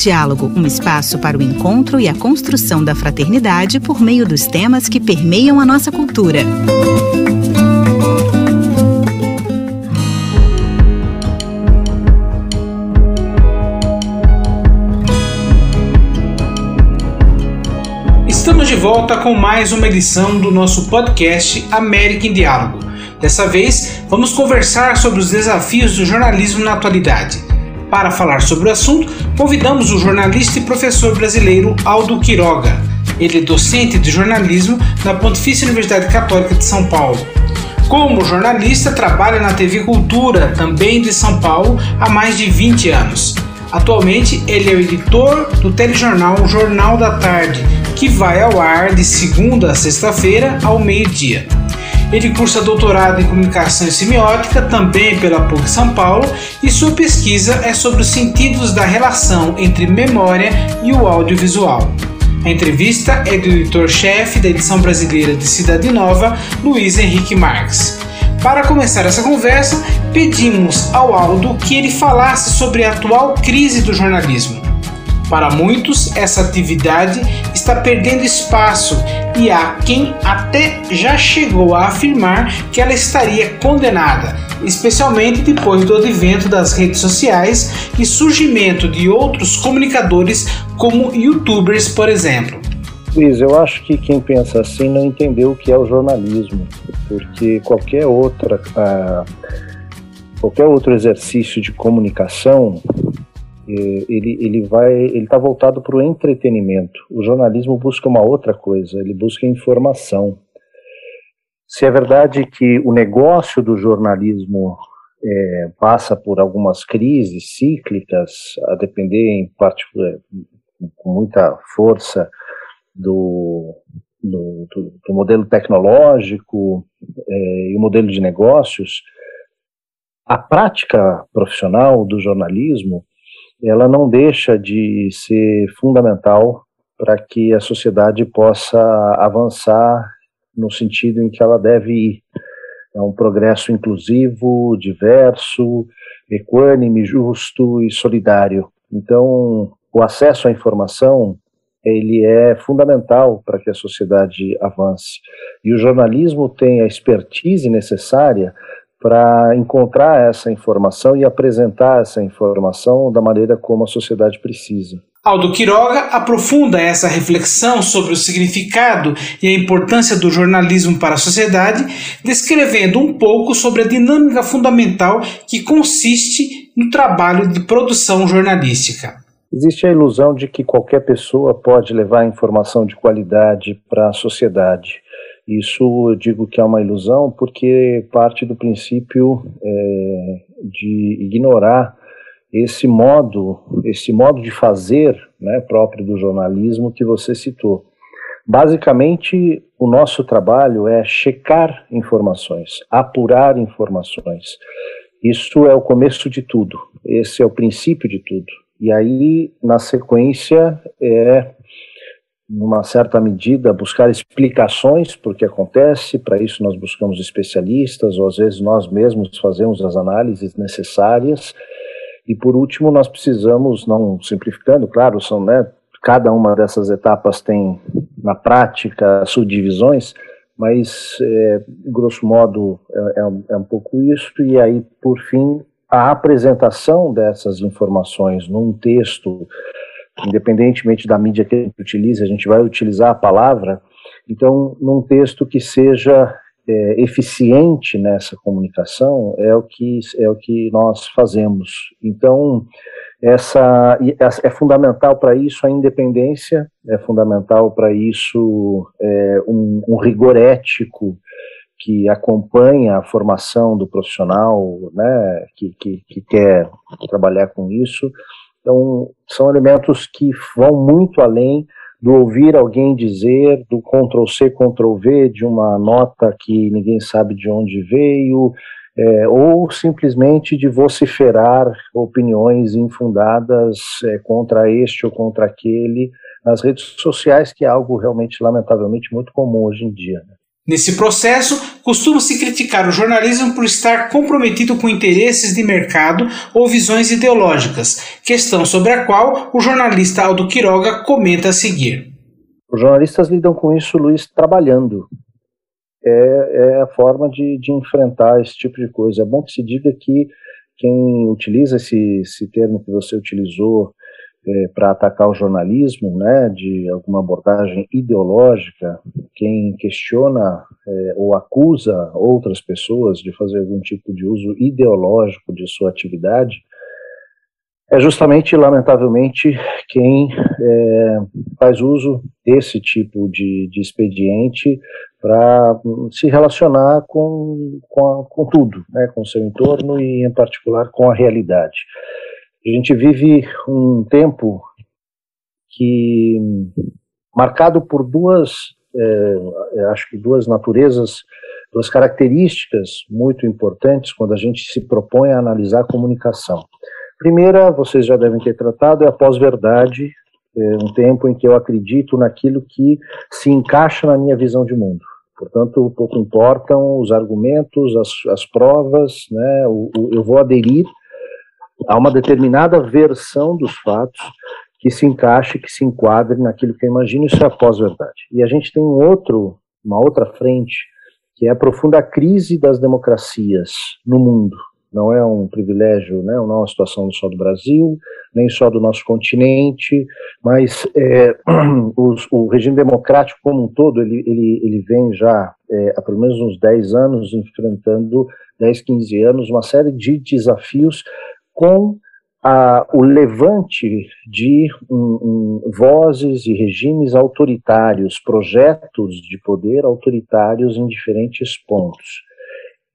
Diálogo, um espaço para o encontro e a construção da fraternidade por meio dos temas que permeiam a nossa cultura. Estamos de volta com mais uma edição do nosso podcast América em Diálogo. Dessa vez, vamos conversar sobre os desafios do jornalismo na atualidade. Para falar sobre o assunto, convidamos o jornalista e professor brasileiro Aldo Quiroga. Ele é docente de jornalismo na Pontifícia Universidade Católica de São Paulo. Como jornalista, trabalha na TV Cultura, também de São Paulo, há mais de 20 anos. Atualmente, ele é o editor do telejornal Jornal da Tarde, que vai ao ar de segunda a sexta-feira ao meio-dia. Ele cursa doutorado em comunicação e semiótica, também pela PUC São Paulo, e sua pesquisa é sobre os sentidos da relação entre memória e o audiovisual. A entrevista é do editor-chefe da edição brasileira de Cidade Nova, Luiz Henrique Marques. Para começar essa conversa, pedimos ao Aldo que ele falasse sobre a atual crise do jornalismo. Para muitos, essa atividade está perdendo espaço e há quem até já chegou a afirmar que ela estaria condenada, especialmente depois do advento das redes sociais e surgimento de outros comunicadores como youtubers, por exemplo. Luiz, eu acho que quem pensa assim não entendeu o que é o jornalismo, porque qualquer outra, uh, qualquer outro exercício de comunicação ele, ele vai, ele está voltado para o entretenimento. O jornalismo busca uma outra coisa, ele busca informação. Se é verdade que o negócio do jornalismo é, passa por algumas crises cíclicas, a depender em parte com muita força do, do, do, do modelo tecnológico é, e o modelo de negócios, a prática profissional do jornalismo ela não deixa de ser fundamental para que a sociedade possa avançar no sentido em que ela deve ir. É um progresso inclusivo, diverso, equânime, justo e solidário. Então, o acesso à informação ele é fundamental para que a sociedade avance. E o jornalismo tem a expertise necessária para encontrar essa informação e apresentar essa informação da maneira como a sociedade precisa. Aldo Quiroga aprofunda essa reflexão sobre o significado e a importância do jornalismo para a sociedade, descrevendo um pouco sobre a dinâmica fundamental que consiste no trabalho de produção jornalística. Existe a ilusão de que qualquer pessoa pode levar informação de qualidade para a sociedade. Isso eu digo que é uma ilusão porque parte do princípio é, de ignorar esse modo, esse modo de fazer né, próprio do jornalismo que você citou. Basicamente, o nosso trabalho é checar informações, apurar informações. Isso é o começo de tudo, esse é o princípio de tudo. E aí, na sequência, é numa certa medida, buscar explicações por que acontece. Para isso, nós buscamos especialistas, ou às vezes nós mesmos fazemos as análises necessárias. E por último, nós precisamos, não simplificando, claro, são, né, cada uma dessas etapas tem, na prática, subdivisões, mas, é, grosso modo, é, é, é um pouco isso. E aí, por fim, a apresentação dessas informações num texto independentemente da mídia que a gente utilize, a gente vai utilizar a palavra, então, num texto que seja é, eficiente nessa comunicação, é o que, é o que nós fazemos. Então, essa é fundamental para isso a independência, é fundamental para isso é, um, um rigor ético que acompanha a formação do profissional, né, que, que, que quer trabalhar com isso, então, são elementos que vão muito além do ouvir alguém dizer, do Ctrl-C, Ctrl-V, de uma nota que ninguém sabe de onde veio, é, ou simplesmente de vociferar opiniões infundadas é, contra este ou contra aquele nas redes sociais, que é algo realmente, lamentavelmente, muito comum hoje em dia. Né? Nesse processo, costuma-se criticar o jornalismo por estar comprometido com interesses de mercado ou visões ideológicas, questão sobre a qual o jornalista Aldo Quiroga comenta a seguir. Os jornalistas lidam com isso, Luiz, trabalhando. É, é a forma de, de, enfrentar esse tipo de coisa. É bom que se diga que quem utiliza esse, esse termo que você utilizou é, para atacar o jornalismo, né, de alguma abordagem ideológica, quem questiona é, ou acusa outras pessoas de fazer algum tipo de uso ideológico de sua atividade, é justamente, lamentavelmente, quem é, faz uso desse tipo de, de expediente para se relacionar com, com, a, com tudo, né, com o seu entorno e, em particular, com a realidade. A gente vive um tempo que marcado por duas, é, acho que duas naturezas, duas características muito importantes quando a gente se propõe a analisar a comunicação. Primeira, vocês já devem ter tratado, é a pós-verdade, é um tempo em que eu acredito naquilo que se encaixa na minha visão de mundo. Portanto, pouco importam os argumentos, as, as provas, né, o, eu vou aderir a uma determinada versão dos fatos que se encaixe, que se enquadre naquilo que eu imagino, isso é a pós-verdade. E a gente tem um outro, uma outra frente, que é a profunda crise das democracias no mundo. Não é um privilégio, né, não é uma situação só do Brasil, nem só do nosso continente, mas é, os, o regime democrático como um todo, ele, ele, ele vem já é, há pelo menos uns 10 anos enfrentando, 10, 15 anos, uma série de desafios com a, o levante de um, um, vozes e regimes autoritários, projetos de poder autoritários em diferentes pontos.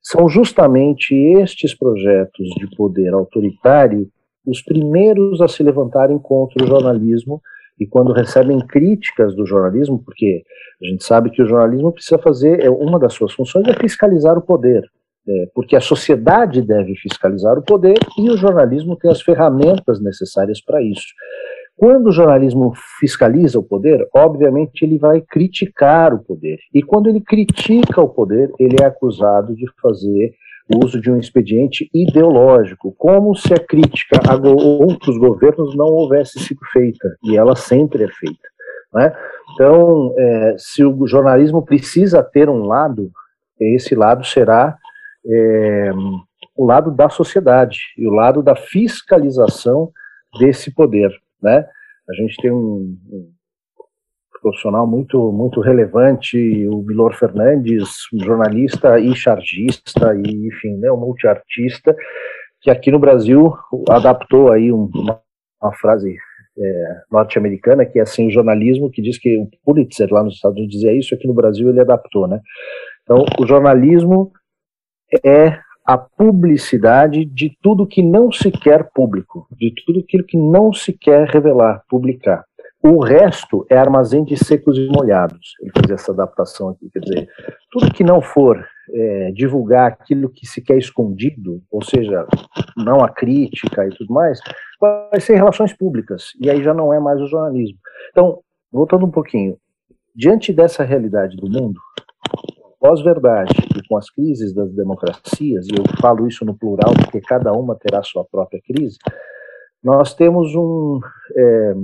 São justamente estes projetos de poder autoritário os primeiros a se levantarem contra o jornalismo e quando recebem críticas do jornalismo, porque a gente sabe que o jornalismo precisa fazer, é uma das suas funções é fiscalizar o poder, é, porque a sociedade deve fiscalizar o poder e o jornalismo tem as ferramentas necessárias para isso. Quando o jornalismo fiscaliza o poder, obviamente ele vai criticar o poder. E quando ele critica o poder, ele é acusado de fazer uso de um expediente ideológico, como se a crítica a outros governos não houvesse sido feita, e ela sempre é feita. Né? Então, é, se o jornalismo precisa ter um lado, esse lado será é, o lado da sociedade e o lado da fiscalização desse poder, né? A gente tem um, um profissional muito muito relevante, o Milor Fernandes, um jornalista e chargista e enfim, né, um multiartista que aqui no Brasil adaptou aí uma, uma frase é, norte-americana que é assim jornalismo que diz que o Pulitzer lá nos Estados Unidos dizia isso, aqui no Brasil ele adaptou, né? Então o jornalismo é a publicidade de tudo que não se quer público, de tudo aquilo que não se quer revelar, publicar. O resto é armazém de secos e molhados. Ele fez essa adaptação aqui, quer dizer, tudo que não for é, divulgar aquilo que se quer escondido, ou seja, não a crítica e tudo mais, vai ser relações públicas, e aí já não é mais o jornalismo. Então, voltando um pouquinho, diante dessa realidade do mundo, pós-verdade e com as crises das democracias, e eu falo isso no plural porque cada uma terá sua própria crise, nós temos um. É,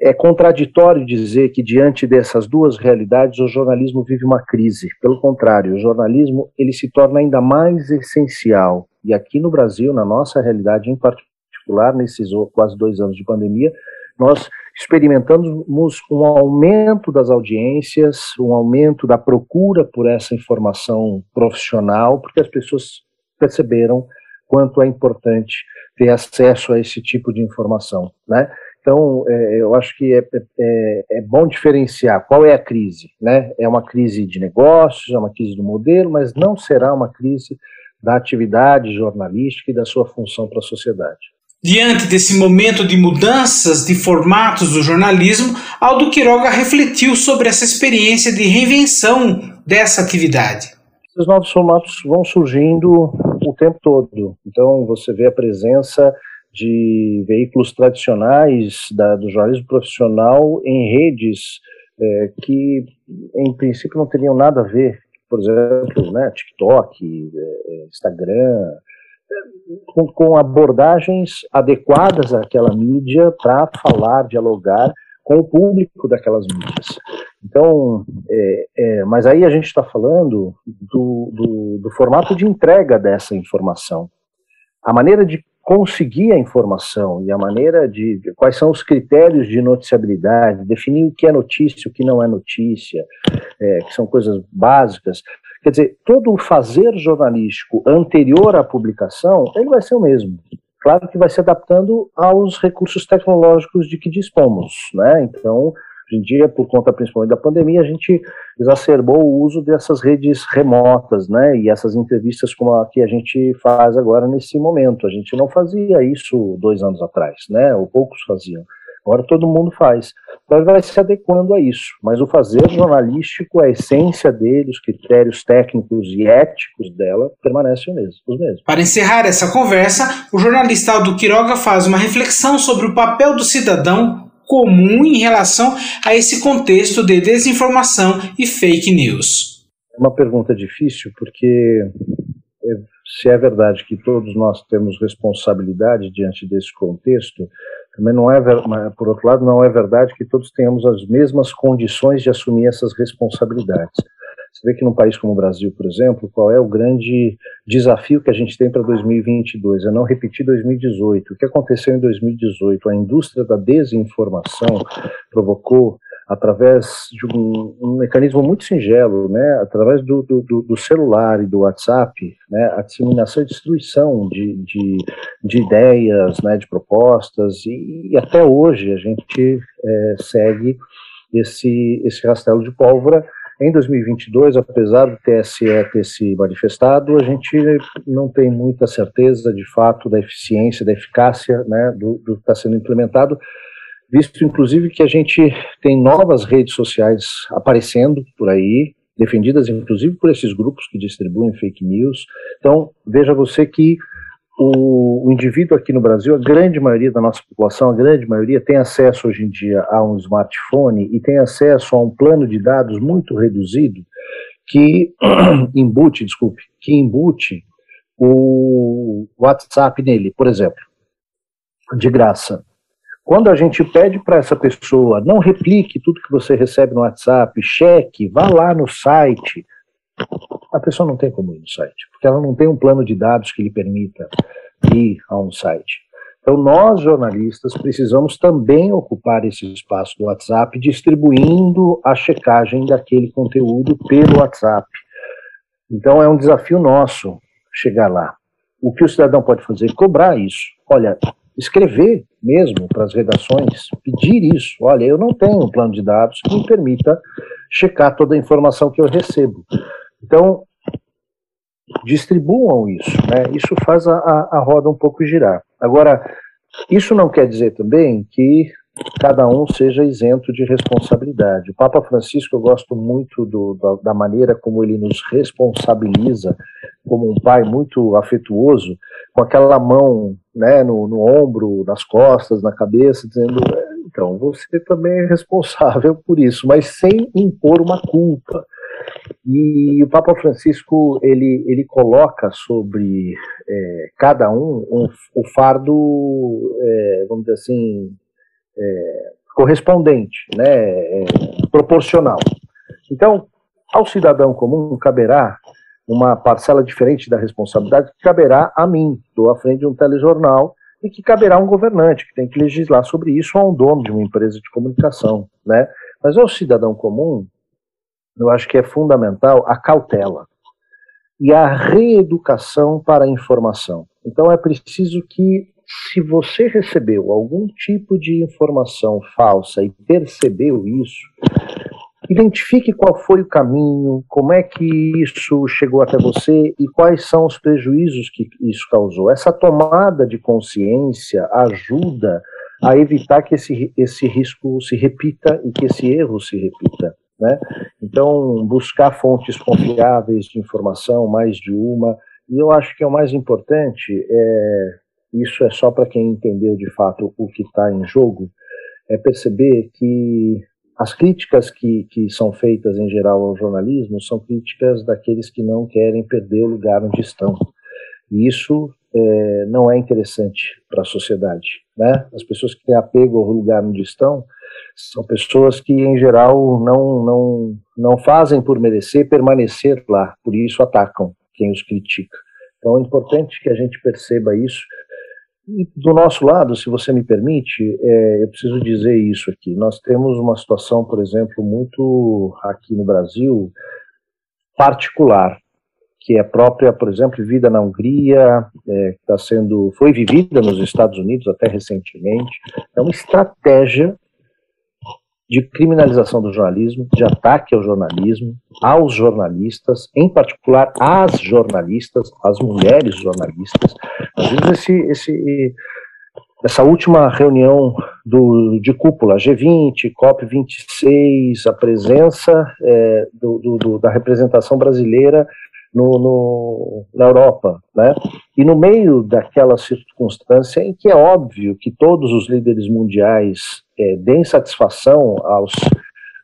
é contraditório dizer que diante dessas duas realidades o jornalismo vive uma crise. Pelo contrário, o jornalismo ele se torna ainda mais essencial. E aqui no Brasil, na nossa realidade em particular, nesses quase dois anos de pandemia, nós experimentamos um aumento das audiências, um aumento da procura por essa informação profissional, porque as pessoas perceberam quanto é importante ter acesso a esse tipo de informação, né? Então, é, eu acho que é, é, é, bom diferenciar qual é a crise, né? É uma crise de negócios, é uma crise do modelo, mas não será uma crise da atividade jornalística e da sua função para a sociedade. Diante desse momento de mudanças de formatos do jornalismo, Aldo Quiroga refletiu sobre essa experiência de reinvenção dessa atividade. Os novos formatos vão surgindo o tempo todo. Então, você vê a presença de veículos tradicionais da, do jornalismo profissional em redes é, que em princípio não teriam nada a ver, por exemplo, né, TikTok, é, Instagram, com, com abordagens adequadas àquela mídia para falar, dialogar com o público daquelas mídias. Então, é, é, mas aí a gente está falando do, do, do, formato de entrega dessa informação. A maneira de conseguir a informação e a maneira de, de quais são os critérios de noticiabilidade, definir o que é notícia, o que não é notícia, é, que são coisas básicas. Quer dizer, todo o fazer jornalístico anterior à publicação, ele vai ser o mesmo. Claro que vai se adaptando aos recursos tecnológicos de que dispomos, né? Então, hoje em dia, por conta principalmente da pandemia, a gente exacerbou o uso dessas redes remotas, né? E essas entrevistas como a que a gente faz agora nesse momento. A gente não fazia isso dois anos atrás, né? Ou poucos faziam. Agora todo mundo faz. Então vai se adequando a isso. Mas o fazer jornalístico, a essência dele, os critérios técnicos e éticos dela permanecem os mesmos. Para encerrar essa conversa, o jornalista Aldo Quiroga faz uma reflexão sobre o papel do cidadão comum em relação a esse contexto de desinformação e fake news. É uma pergunta difícil porque é, se é verdade que todos nós temos responsabilidade diante desse contexto, também não é, por outro lado, não é verdade que todos tenhamos as mesmas condições de assumir essas responsabilidades. Você vê que num país como o Brasil, por exemplo, qual é o grande desafio que a gente tem para 2022? É não repetir 2018. O que aconteceu em 2018? A indústria da desinformação provocou através de um, um, mecanismo muito singelo, né, através do, do, do, celular e do WhatsApp, né, a disseminação e destruição de, de, de ideias, né, de propostas, e, e até hoje a gente é, segue esse, esse rastelo de pólvora. Em 2022, apesar do TSE ter se manifestado, a gente não tem muita certeza, de fato, da eficiência, da eficácia né, do, que está sendo implementado, visto inclusive que a gente tem novas redes sociais aparecendo por aí, defendidas inclusive por esses grupos que distribuem fake news. Então, veja você que o, o, indivíduo aqui no Brasil, a grande maioria da nossa população, a grande maioria, tem acesso hoje em dia a um smartphone e tem acesso a um plano de dados muito reduzido que embute, desculpe, que embute o WhatsApp nele, por exemplo, de graça. Quando a gente pede para essa pessoa, não replique tudo que você recebe no WhatsApp, cheque, vá lá no site, a pessoa não tem como ir no site, porque ela não tem um plano de dados que lhe permita ir a um site. Então, nós, jornalistas, precisamos também ocupar esse espaço do WhatsApp, distribuindo a checagem daquele conteúdo pelo WhatsApp. Então, é um desafio nosso chegar lá. O que o cidadão pode fazer? Cobrar isso. Olha, escrever mesmo para as redações, pedir isso. Olha, eu não tenho um plano de dados que me permita checar toda a informação que eu recebo. Então, distribuam isso, né? Isso faz a, a, a roda um pouco girar. Agora, isso não quer dizer também que cada um seja isento de responsabilidade. O Papa Francisco, eu gosto muito do, da, da, maneira como ele nos responsabiliza, como um pai muito afetuoso, com aquela mão né, no, no ombro, nas costas, na cabeça, dizendo: é, então, você também é responsável por isso, mas sem impor uma culpa. E o Papa Francisco ele, ele coloca sobre é, cada um, um, o fardo, é, vamos dizer assim, é, correspondente, né, é, proporcional. Então, ao cidadão comum caberá uma parcela diferente da responsabilidade que caberá a mim, estou à frente de um telejornal, e que caberá a um governante, que tem que legislar sobre isso, ou a um dono de uma empresa de comunicação. Né? Mas ao cidadão comum, eu acho que é fundamental a cautela e a reeducação para a informação. Então é preciso que se você recebeu algum tipo de informação falsa e percebeu isso, identifique qual foi o caminho, como é que isso chegou até você e quais são os prejuízos que isso causou. Essa tomada de consciência ajuda a evitar que esse, esse risco se repita e que esse erro se repita. Né? Então, buscar fontes confiáveis de informação, mais de uma, e eu acho que é o mais importante é isso é só para quem entendeu de fato o que está em jogo, é perceber que as críticas que, que são feitas em geral ao jornalismo são críticas daqueles que não querem perder o lugar onde estão. E isso é, não é interessante para a sociedade. Né? As pessoas que têm apego ao lugar onde estão são pessoas que, em geral, não, não, não fazem por merecer permanecer lá, por isso atacam quem os critica. Então é importante que a gente perceba isso do nosso lado, se você me permite, é, eu preciso dizer isso aqui. Nós temos uma situação, por exemplo, muito aqui no Brasil particular, que é própria, por exemplo, vida na Hungria, é, está sendo, foi vivida nos Estados Unidos até recentemente. É uma estratégia de criminalização do jornalismo, de ataque ao jornalismo, aos jornalistas, em particular às jornalistas, às mulheres jornalistas. Às vezes esse, esse, essa última reunião do, de cúpula, G20, COP26, a presença é, do, do, da representação brasileira no, no, na Europa, né? E no meio daquela circunstância em que é óbvio que todos os líderes mundiais é, deem satisfação aos,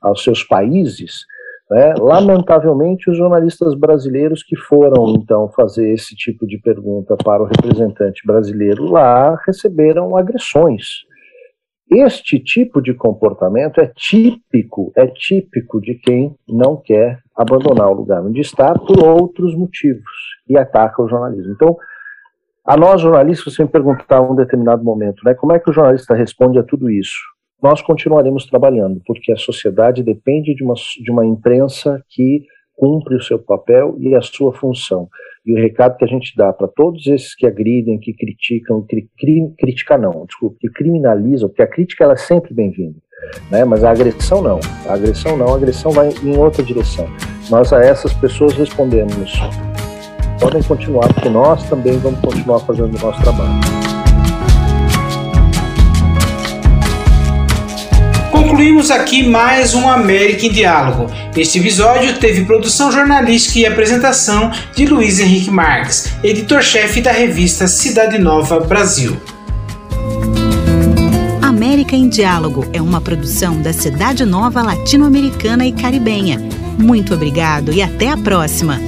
aos seus países, né? lamentavelmente os jornalistas brasileiros que foram então fazer esse tipo de pergunta para o representante brasileiro lá receberam agressões, este tipo de comportamento é típico, é típico de quem não quer abandonar o lugar onde está por outros motivos e ataca o jornalismo. Então, a nós jornalistas, você me perguntar em um determinado momento, né, como é que o jornalista responde a tudo isso? Nós continuaremos trabalhando, porque a sociedade depende de uma, de uma imprensa que cumpre o seu papel e a sua função. E o recado que a gente dá para todos esses que agridem, que criticam, que cri, critica não, desculpa, que criminalizam, porque a crítica ela é sempre bem-vinda, né? mas a agressão não. A agressão não, a agressão vai em outra direção. Nós a essas pessoas respondemos: podem continuar, porque nós também vamos continuar fazendo o nosso trabalho. Concluímos aqui mais um América em Diálogo. Este episódio teve produção jornalística e apresentação de Luiz Henrique Marques, editor-chefe da revista Cidade Nova Brasil. América em Diálogo é uma produção da Cidade Nova Latino-Americana e Caribenha. Muito obrigado e até a próxima!